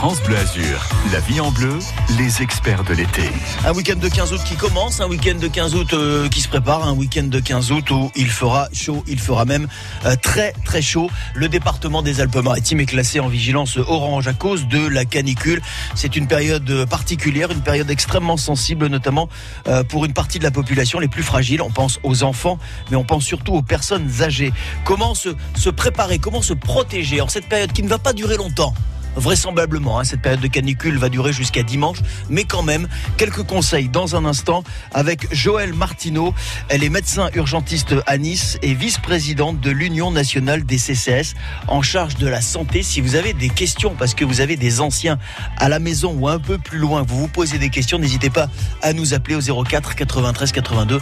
France Bleu Azur, la vie en bleu, les experts de l'été. Un week-end de 15 août qui commence, un week-end de 15 août euh, qui se prépare, un week-end de 15 août où il fera chaud, il fera même euh, très très chaud. Le département des Alpes-Maritimes est classé en vigilance orange à cause de la canicule. C'est une période particulière, une période extrêmement sensible, notamment euh, pour une partie de la population les plus fragiles. On pense aux enfants, mais on pense surtout aux personnes âgées. Comment se, se préparer, comment se protéger en cette période qui ne va pas durer longtemps? Vraisemblablement. Hein, cette période de canicule va durer jusqu'à dimanche, mais quand même, quelques conseils dans un instant avec Joëlle Martineau. Elle est médecin urgentiste à Nice et vice-présidente de l'Union nationale des CCS en charge de la santé. Si vous avez des questions, parce que vous avez des anciens à la maison ou un peu plus loin, vous vous posez des questions, n'hésitez pas à nous appeler au 04 93 82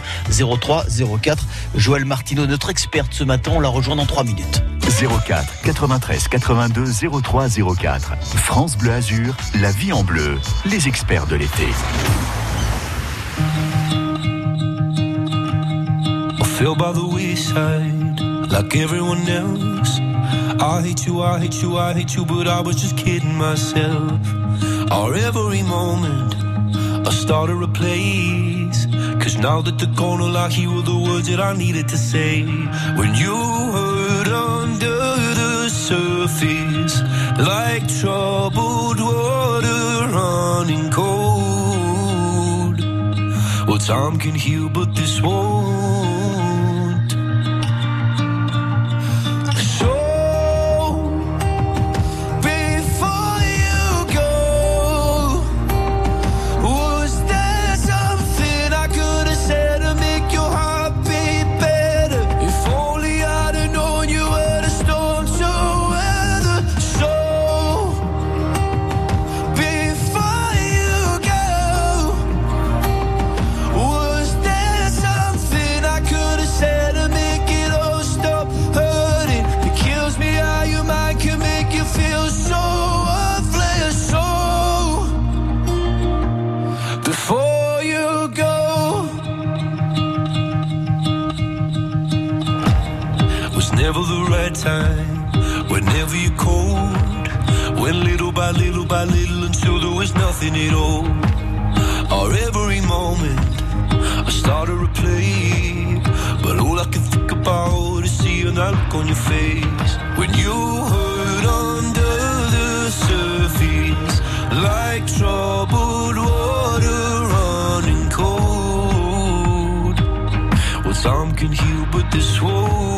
03 04. Joëlle Martineau, notre experte ce matin, on la rejoint dans 3 minutes. 04 93 82 03 04. France Bleu Azur, la vie en bleu, les experts de l'été. I feel by the wayside, like everyone else. I hate you, I hate you, I hate you, but I was just kidding myself. Our every moment, I started a place. Cause now that they're gone, all I hear were the words that I needed to say. When you hurt under the surface, like troubled water running cold. Well, time can heal, but this won't. this war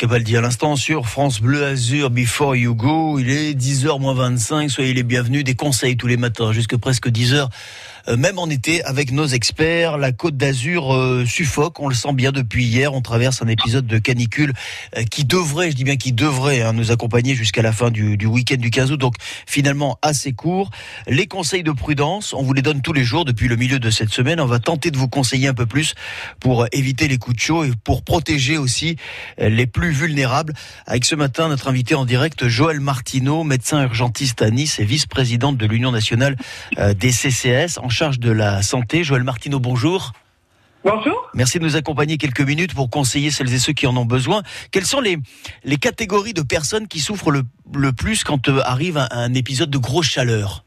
Capaldi à l'instant sur France Bleu Azur Before You Go. Il est 10h moins 25. Soyez les bienvenus. Des conseils tous les matins jusque presque 10h même en été, avec nos experts. La Côte d'Azur suffoque, on le sent bien depuis hier. On traverse un épisode de canicule qui devrait, je dis bien qui devrait, hein, nous accompagner jusqu'à la fin du, du week-end du 15 août. Donc finalement assez court. Les conseils de prudence, on vous les donne tous les jours depuis le milieu de cette semaine. On va tenter de vous conseiller un peu plus pour éviter les coups de chaud et pour protéger aussi les plus vulnérables. Avec ce matin notre invité en direct, Joël Martineau, médecin urgentiste à Nice et vice-présidente de l'Union nationale euh, des CCS charge de la santé. Joël Martineau, bonjour. Bonjour. Merci de nous accompagner quelques minutes pour conseiller celles et ceux qui en ont besoin. Quelles sont les, les catégories de personnes qui souffrent le, le plus quand euh, arrive un, épisode de grosse chaleur?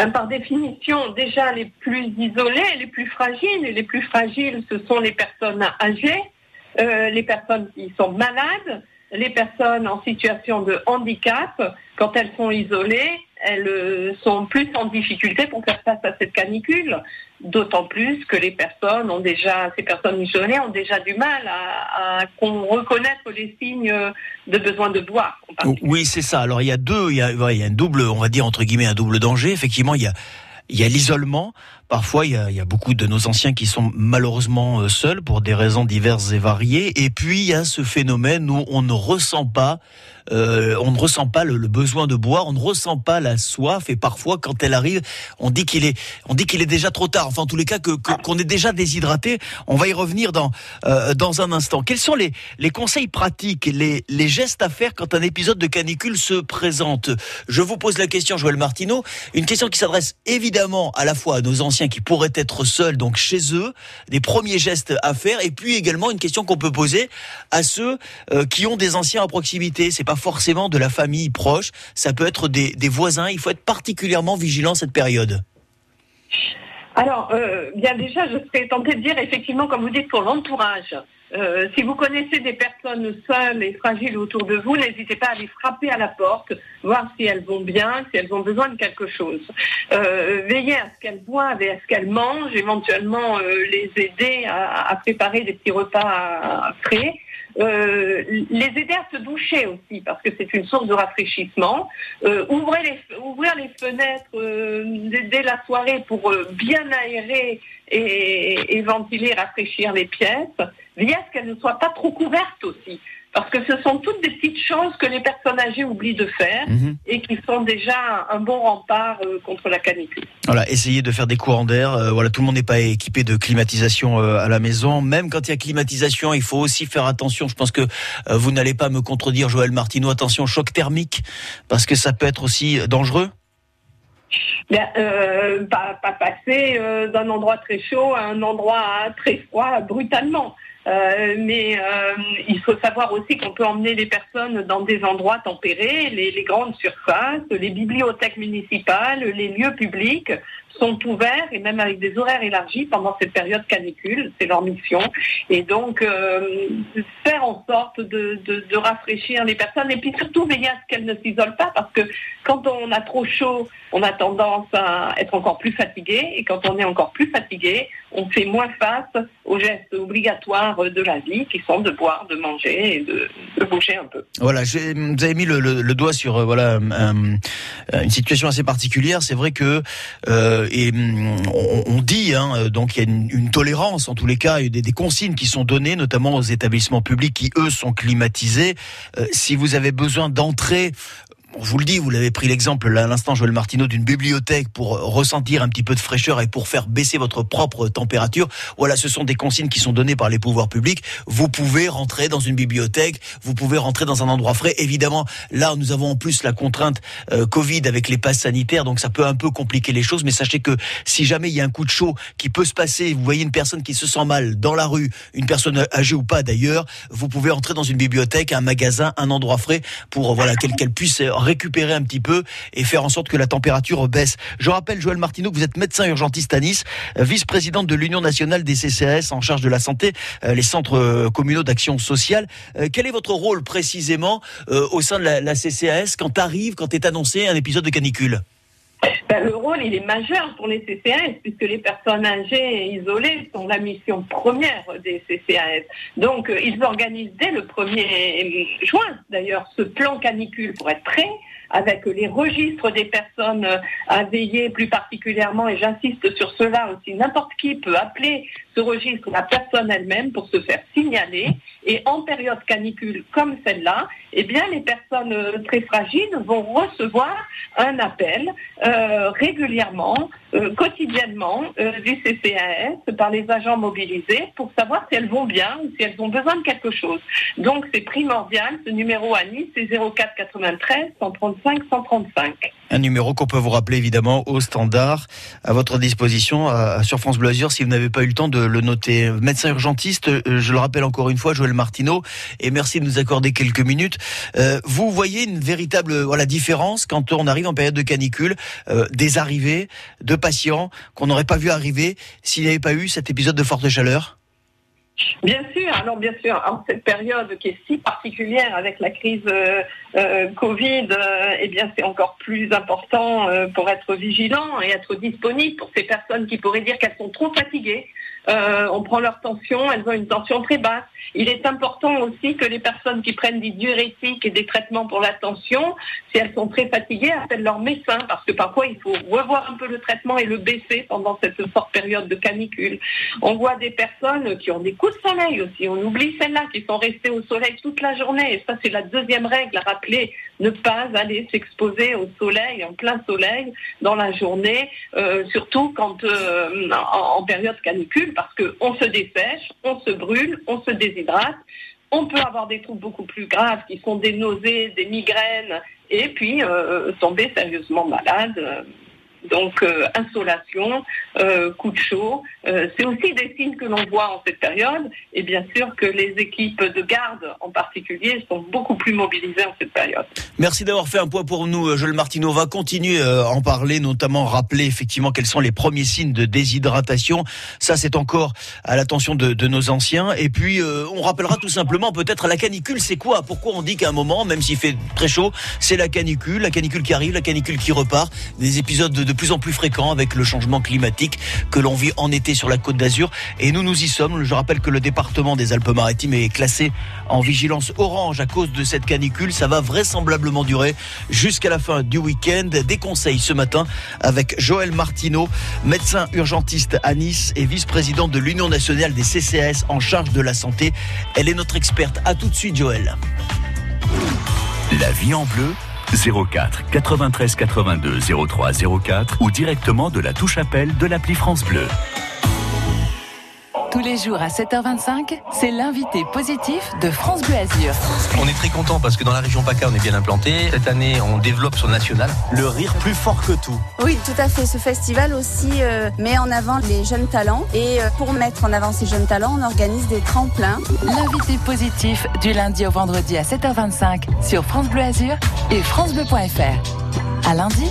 Euh, par définition, déjà les plus isolés, les plus fragiles. Et les plus fragiles, ce sont les personnes âgées, euh, les personnes qui sont malades, les personnes en situation de handicap, quand elles sont isolées, elles euh, sont plus en difficulté pour faire face à cette canicule. D'autant plus que les personnes ont déjà, ces personnes isolées ont déjà du mal à, reconnaître les signes de besoin de boire. Oui, c'est ça. Alors il y a deux, il y a, il y a un double, on va dire entre guillemets un double danger. Effectivement, il y a il y a l'isolement. Parfois, il y, a, beaucoup de nos anciens qui sont malheureusement euh, seuls pour des raisons diverses et variées. Et puis, il y a ce phénomène où on ne ressent pas euh, on ne ressent pas le, besoin de boire, on ne ressent pas la soif et parfois quand elle arrive, on dit qu'il est, on dit qu'il est déjà trop tard. Enfin, en tous les cas, que qu'on est déjà déshydraté. On va y revenir dans euh, dans un instant. Quels sont les les conseils pratiques, les les gestes à faire quand un épisode de canicule se présente? Je vous pose la question, Joël Martineau, une question qui s'adresse évidemment à la fois à nos anciens qui pourraient être seuls, donc chez eux, des premiers gestes à faire, et puis également une question qu'on peut poser à ceux euh, qui ont des anciens à proximité. C'est forcément de la famille proche, ça peut être des, voisins. Il faut être particulièrement vigilant cette période. Alors, euh, bien déjà, je serais tentée de dire effectivement, comme vous dites, pour l'entourage. Euh, si vous connaissez des personnes seules et fragiles autour de vous, n'hésitez pas à les frapper à la porte, voir si elles vont bien, si elles ont besoin de quelque chose. Euh, veillez à ce qu'elles boivent et à ce qu'elles mangent, éventuellement les aider à, préparer des petits repas frais. Euh, les aider à se doucher aussi, parce que c'est une source de rafraîchissement. Euh, ouvrir, les, ouvrir les fenêtres euh, dès la soirée pour euh, bien aérer et, et, ventiler, rafraîchir les pièces. À ce qu'elles ne soient pas trop couvertes aussi. Parce que ce sont toutes des petites choses que les personnes âgées oublient de faire mhm. et qui sont déjà un bon rempart euh, contre la canicule. Voilà, essayez de faire des courants d'air. Euh, voilà, tout le monde n'est pas équipé de climatisation euh, à la maison. Même quand il y a climatisation, il faut aussi faire attention. Je pense que vous n'allez pas me contredire, Joël Martineau. Attention, choc thermique, parce que ça peut être aussi dangereux. Bien, pas, pas, passer d'un endroit très chaud à un endroit très froid brutalement. Euh, mais euh, il faut savoir aussi qu'on peut emmener les personnes dans des endroits tempérés, les, grandes surfaces, les bibliothèques municipales, les lieux publics sont ouverts et même avec des horaires élargis pendant cette période canicule, c'est leur mission. Et donc euh, faire en sorte de, de, rafraîchir les personnes et puis surtout veiller à ce qu'elles ne s'isolent pas parce que quand on a trop chaud, on a tendance à être encore plus fatigué et quand on est encore plus fatigué, on fait moins face aux gestes obligatoires de la vie qui sont de boire, de manger et de, de bouger un peu. Voilà, vous avez mis le, doigt sur euh, voilà une situation assez particulière. C'est vrai que euh, et mm, on, dit hein, donc il y a une, tolérance en tous les cas, il y a des, des, consignes qui sont données, notamment aux établissements publics qui eux sont climatisés. Euh, si vous avez besoin d'entrer on vous le dit, vous l'avez pris l'exemple à l'instant, Joël Martineau, d'une bibliothèque pour ressentir un petit peu de fraîcheur et pour faire baisser votre propre température. Voilà, ce sont des consignes qui sont données par les pouvoirs publics. Vous pouvez rentrer dans une bibliothèque, vous pouvez rentrer dans un endroit frais. Évidemment, là, nous avons en plus la contrainte euh, Covid avec les passes sanitaires, donc ça peut un peu compliquer les choses. Mais sachez que si jamais il y a un coup de chaud qui peut se passer, vous voyez une personne qui se sent mal dans la rue, une personne âgée ou pas d'ailleurs, vous pouvez entrer dans une bibliothèque, un magasin, un endroit frais pour voilà qu'elle puisse récupérer un petit peu et faire en sorte que la température baisse. Je rappelle, Joël Martineau, que vous êtes médecin urgentiste à Nice, euh, vice-présidente de l'Union nationale des CCAS en charge de la santé, euh, les centres euh, communaux d'action sociale. Quel est votre rôle précisément au sein de la, la CCAS quand arrive, quand est annoncé un épisode de canicule? Ben, le rôle, il est majeur pour les CCAS, puisque les personnes âgées et isolées sont la mission première des CCAS. Donc, ils organisent dès le 1er juin, d'ailleurs, ce plan canicule pour être prêt avec les registres des personnes à veiller plus particulièrement, et j'insiste sur cela aussi, n'importe qui peut appeler ce registre la personne elle-même pour se faire signaler. Et en période canicule comme celle-là, eh bien, les personnes euh, très fragiles vont recevoir un appel euh, régulièrement, euh, quotidiennement du CCAS par les agents mobilisés pour savoir si elles vont bien ou si elles ont besoin de quelque chose. Donc, c'est primordial. Ce numéro à Nice, c'est 04 93 135 135. Un numéro qu'on peut vous rappeler évidemment au standard à votre disposition sur France Bleu Azur si vous n'avez pas eu le temps de le noter. Médecin urgentiste, je le rappelle encore une fois, Joël Martineau, et merci de nous accorder quelques minutes. Euh, vous voyez une véritable voilà différence quand on arrive en période de canicule, euh, des arrivées de patients qu'on n'aurait pas vu arriver s'il n'y avait pas eu cet épisode de forte chaleur? Bien sûr, alors bien sûr, en cette période qui est si particulière avec la crise euh, Covid, eh bien c'est encore plus important pour être vigilant et être disponible pour ces personnes qui pourraient dire qu'elles sont trop fatiguées, euh, on prend leur tension, elles ont une tension très basse. Il est important aussi que les personnes qui prennent des diurétiques et des traitements pour la tension, si elles sont très fatiguées, appellent leur médecin parce que parfois il faut revoir un peu le traitement et le baisser pendant cette forte période de canicule. On voit des personnes qui ont des coups de soleil aussi. On oublie celles-là qui sont restées au soleil toute la journée. Et ça, c'est la deuxième règle Ne pas aller s'exposer au soleil, en plein soleil, dans la journée, euh, surtout quand euh, en période canicule parce qu'on se dessèche, on se brûle, on se déshydrate. On peut avoir des troubles beaucoup plus graves qui sont des nausées, des migraines, et puis euh, tomber sérieusement malade donc euh, insolation, euh, coup de chaud. Euh, c'est aussi des signes que l'on voit en cette période et bien sûr que les équipes de garde en particulier sont beaucoup plus mobilisées en cette période. Merci d'avoir fait un point pour nous, Joël Martino. On va continuer à en parler, notamment rappeler effectivement quels sont les premiers signes de déshydratation. Ça, c'est encore à l'attention de, de, nos anciens. Et puis, on rappellera tout simplement peut-être la canicule, c'est quoi? Pourquoi on dit qu'à un moment, même s'il fait très chaud, c'est la canicule, la canicule qui arrive, la canicule qui repart, des épisodes de de plus en plus fréquent avec le changement climatique que l'on vit en été sur la côte d'Azur. Et nous, nous y sommes. Je rappelle que le département des Alpes-Maritimes est classé en vigilance orange à cause de cette canicule. Ça va vraisemblablement durer jusqu'à la fin du week-end. Des conseils ce matin avec Joël Martineau, médecin urgentiste à Nice et vice-président de l'Union nationale des CCAS en charge de la santé. Elle est notre experte. À tout de suite, Joël. La vie en bleu 04 93 82 03 04 ou directement de la touche appel de l'appli France Bleu. Tous les jours à 7h25, c'est l'invité positif de France Bleu Azur. On est très content parce que dans la région PACA, on est bien implanté. Cette année, on développe sur le national. Le rire plus fort que tout. Oui, tout à fait. Ce festival aussi euh, met en avant les jeunes talents. Et euh, pour mettre en avant ces jeunes talents, on organise des tremplins. L'invité positif du lundi au vendredi à 7h25 sur France Bleu Azur et FranceBleu.fr. À lundi.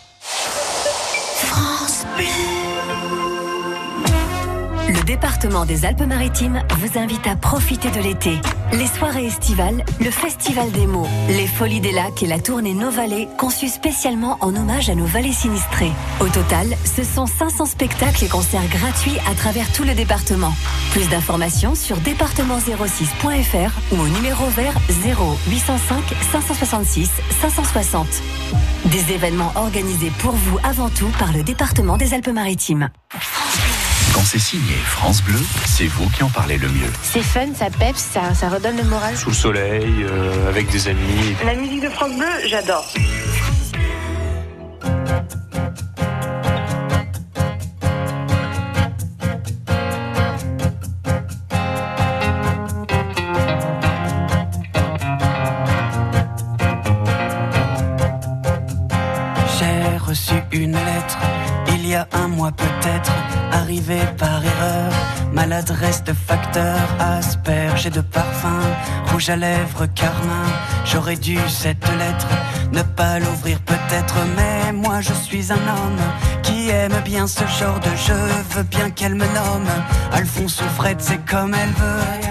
Le département des Alpes-Maritimes vous invite à profiter de l'été. Les soirées estivales, le festival des mots, les folies des lacs et la tournée Nos Vallées conçue spécialement en hommage à nos vallées sinistrées. Au total, ce sont 500 spectacles et concerts gratuits à travers tout le département. Plus d'informations sur département06.fr ou au numéro vert 0 805 566 560. Des événements organisés pour vous avant tout par le département des Alpes-Maritimes. Quand c'est signé France Bleu, c'est vous qui en parlez le mieux. C'est fun, ça peps, ça, ça redonne le moral. Sous le soleil, euh, avec des amis. La musique de France Bleu, j'adore. Mois peut-être arrivé par erreur. Maladresse de facteur, asperge et de parfum, rouge à lèvres, carmin. J'aurais dû cette lettre ne pas l'ouvrir peut-être, mais moi je suis un homme qui aime bien ce genre de jeu. Veux bien qu'elle me nomme Alphonse ou Fred, c'est comme elle veut.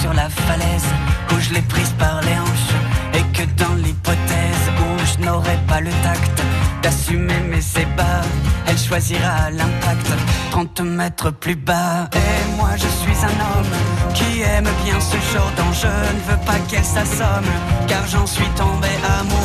Sur la falaise où je l'ai prise par les hanches. Et que dans l'hypothèse où je n'aurai pas le tact d'assumer mes ébats, elle choisira l'impact 30 mètres plus bas. Et moi je suis un homme qui aime bien ce genre d'enjeu. Ne veux pas qu'elle s'assomme, car j'en suis tombé amoureux.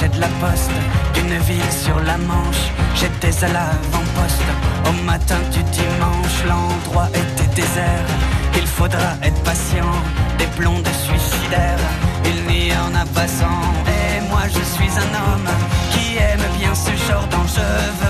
Cachet de la poste d'une ville sur la Manche, j'étais à l'avant-poste. Au matin du dimanche, l'endroit était désert. Il faudra être patient, des blondes suicidaires. Il n'y en a pas sans. Et moi je suis un homme qui aime bien ce genre d'enjeu.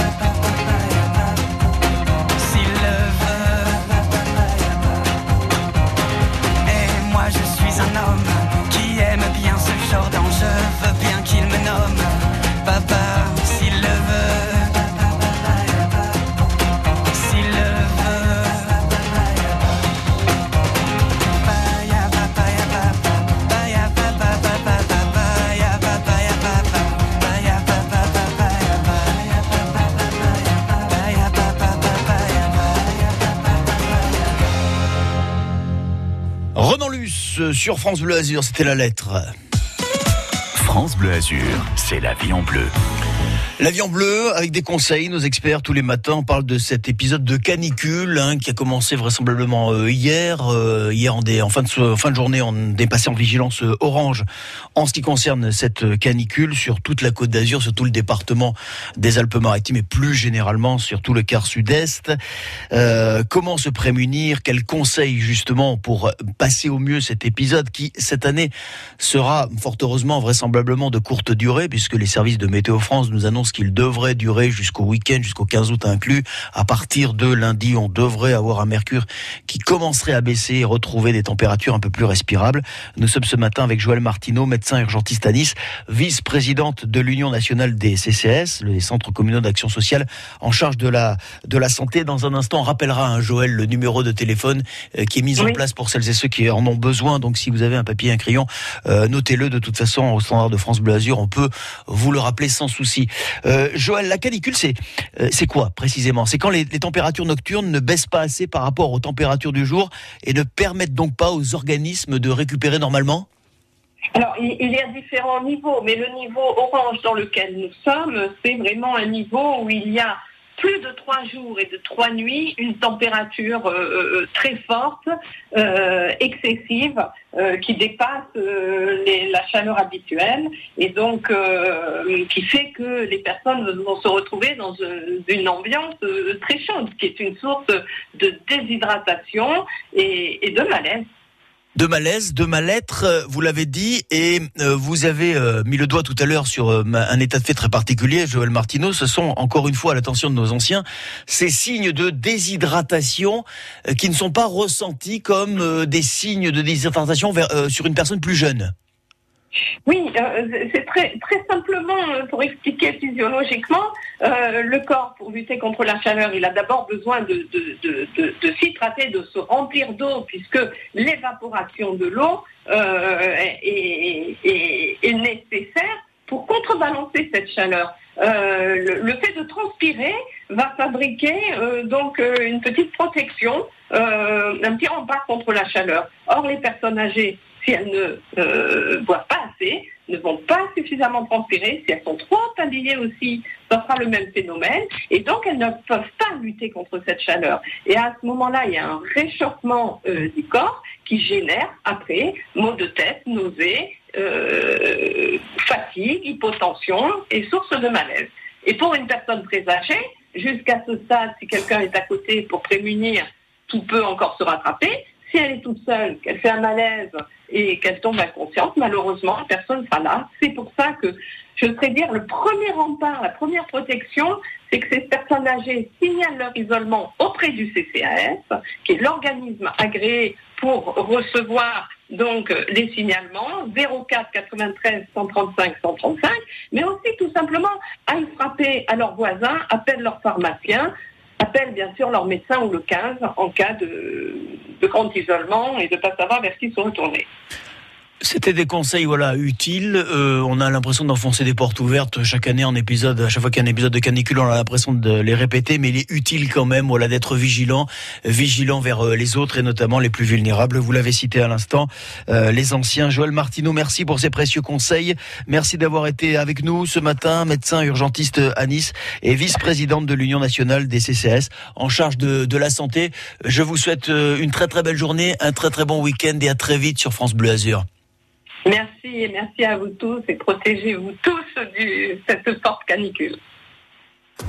Sur France Bleu Azur, c'était la lettre. France Bleu Azur, c'est la vie en bleu. La vie en bleu, avec des conseils, nos experts tous les matins, on parle de cet épisode de canicule hein, qui a commencé vraisemblablement euh, hier. Euh, hier, en, fin de journée, on est passé en vigilance euh, orange en ce qui concerne cette canicule sur toute la côte d'Azur, sur tout le département des Alpes-Maritimes et plus généralement sur tout le quart sud-est. Euh, comment se prémunir? Quels conseils justement pour passer au mieux cet épisode qui, cette année, sera fort heureusement vraisemblablement de courte durée puisque les services de Météo France nous annoncent qu'il devrait durer jusqu'au week-end, jusqu'au 15 août inclus. À partir de lundi, on devrait avoir un mercure qui commencerait à baisser et retrouver des températures un peu plus respirables. Nous sommes ce matin avec Joël Martineau, médecin urgentiste à Nice, vice-présidente de l'Union nationale des CCS, les centres communaux d'action sociale, en charge de la, de la santé. Dans un instant, on rappellera, hein, Joël, le numéro de téléphone euh, qui est mis en place pour celles et ceux qui en ont besoin. Donc, si vous avez un papier, un crayon, euh, notez-le. De toute façon, au standard de France Bleu Azur, on peut vous le rappeler sans souci. Euh, Joël, la canicule, c'est euh, quoi précisément? C'est quand les, les températures nocturnes ne baissent pas assez par rapport aux températures du jour et ne permettent donc pas aux organismes de récupérer normalement? Alors, il y a différents niveaux, mais le niveau orange dans lequel nous sommes, c'est vraiment un niveau où il y a plus de trois jours et de trois nuits, une température euh, euh, très forte, euh, excessive, euh, qui dépasse euh, la chaleur habituelle et donc euh, qui fait que les personnes vont se retrouver dans une, ambiance euh, très chaude, qui est une source de déshydratation et de malaise. De malaise, de mal-être, euh, vous l'avez dit, et euh, vous avez euh, mis le doigt tout à l'heure sur un état de fait très particulier, Joël Martineau, ce sont encore une fois à l'attention de nos anciens, ces signes de déshydratation qui ne sont pas ressentis comme des signes de déshydratation sur une personne plus jeune. Oui, euh, c'est très, simplement, euh, pour expliquer physiologiquement, euh, le corps, pour lutter contre la chaleur, il a d'abord besoin de, de, de, de, s'hydrater, de se remplir d'eau, puisque l'évaporation de l'eau est, nécessaire pour contrebalancer cette chaleur. Le, le, fait de transpirer va fabriquer donc une petite protection, un petit rempart contre la chaleur. Or, les personnes âgées si elles ne euh, boivent pas assez, ne vont pas suffisamment transpirer, si elles sont trop habillées aussi, ça sera le même phénomène, et donc elles ne peuvent pas lutter contre cette chaleur. Et à ce moment-là, il y a un réchauffement euh, du corps qui génère après maux de tête, nausées, euh, fatigue, hypotension et source de malaise. Et pour une personne très âgée, jusqu'à ce stade, si quelqu'un est à côté pour prémunir, tout peut encore se rattraper. Si elle est toute seule, qu'elle fait un malaise et qu'elle tombe inconsciente, malheureusement, personne ne sera là. C'est pour ça que je voudrais dire le premier rempart, la première protection, c'est que ces personnes âgées signalent leur isolement auprès du CCAS, qui est l'organisme agréé pour recevoir donc les signalements 04 93 135 135, mais aussi tout simplement aillent frapper à leurs voisins, appellent leur pharmacien, appellent bien sûr leur médecin ou le 15 en cas de, grand isolement et de ne pas savoir vers qui ils sont retournés. C'était des conseils voilà utiles. Euh, on a l'impression d'enfoncer des portes ouvertes chaque année en épisode. À chaque fois qu'il y a un épisode de canicule, on a l'impression de les répéter, mais il est utile quand même voilà d'être vigilant, vigilant vers euh, les autres et notamment les plus vulnérables. Vous l'avez cité à l'instant, euh, les anciens. Joël Martineau, merci pour ces précieux conseils. Merci d'avoir été avec nous ce matin, médecin urgentiste à Nice et vice-présidente de l'Union nationale des CCS en charge de, de la santé. Je vous souhaite une très très belle journée, un très très bon week-end et à très vite sur France Bleu Azur. Merci et merci à vous tous et protégez-vous tous de cette forte canicule.